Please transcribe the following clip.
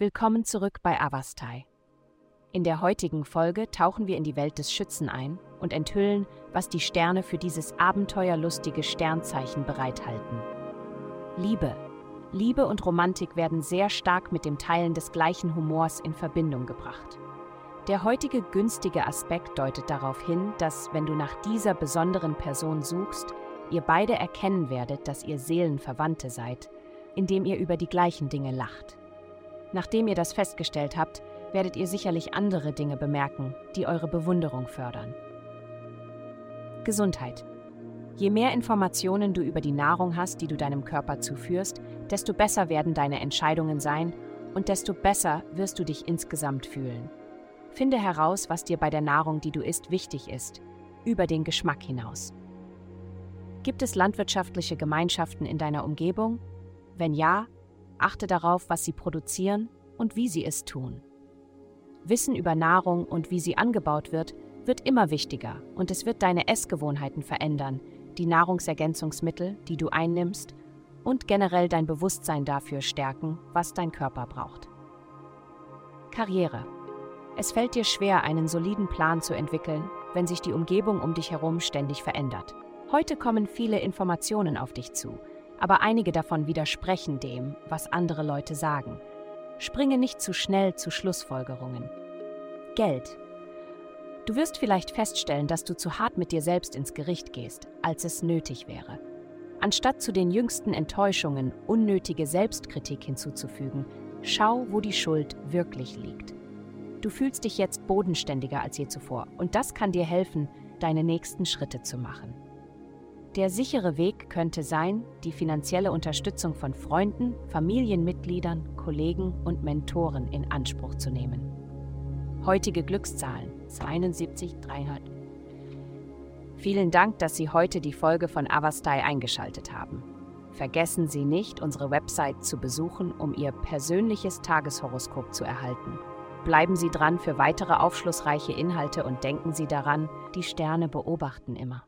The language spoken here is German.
Willkommen zurück bei Avastai. In der heutigen Folge tauchen wir in die Welt des Schützen ein und enthüllen, was die Sterne für dieses abenteuerlustige Sternzeichen bereithalten. Liebe. Liebe und Romantik werden sehr stark mit dem Teilen des gleichen Humors in Verbindung gebracht. Der heutige günstige Aspekt deutet darauf hin, dass, wenn du nach dieser besonderen Person suchst, ihr beide erkennen werdet, dass ihr Seelenverwandte seid, indem ihr über die gleichen Dinge lacht. Nachdem ihr das festgestellt habt, werdet ihr sicherlich andere Dinge bemerken, die eure Bewunderung fördern. Gesundheit. Je mehr Informationen du über die Nahrung hast, die du deinem Körper zuführst, desto besser werden deine Entscheidungen sein und desto besser wirst du dich insgesamt fühlen. Finde heraus, was dir bei der Nahrung, die du isst, wichtig ist, über den Geschmack hinaus. Gibt es landwirtschaftliche Gemeinschaften in deiner Umgebung? Wenn ja, Achte darauf, was sie produzieren und wie sie es tun. Wissen über Nahrung und wie sie angebaut wird, wird immer wichtiger und es wird deine Essgewohnheiten verändern, die Nahrungsergänzungsmittel, die du einnimmst und generell dein Bewusstsein dafür stärken, was dein Körper braucht. Karriere. Es fällt dir schwer, einen soliden Plan zu entwickeln, wenn sich die Umgebung um dich herum ständig verändert. Heute kommen viele Informationen auf dich zu, aber einige davon widersprechen dem, was andere Leute sagen. Springe nicht zu schnell zu Schlussfolgerungen. Geld. Du wirst vielleicht feststellen, dass du zu hart mit dir selbst ins Gericht gehst, als es nötig wäre. Anstatt zu den jüngsten Enttäuschungen unnötige Selbstkritik hinzuzufügen, schau, wo die Schuld wirklich liegt. Du fühlst dich jetzt bodenständiger als je zuvor und das kann dir helfen, deine nächsten Schritte zu machen. Der sichere Weg könnte sein, die finanzielle Unterstützung von Freunden, Familienmitgliedern, Kollegen und Mentoren in Anspruch zu nehmen. Heutige Glückszahlen 72 300. Vielen Dank, dass Sie heute die Folge von Avastai eingeschaltet haben. Vergessen Sie nicht, unsere Website zu besuchen, um Ihr persönliches Tageshoroskop zu erhalten. Bleiben Sie dran für weitere aufschlussreiche Inhalte und denken Sie daran, die Sterne beobachten immer.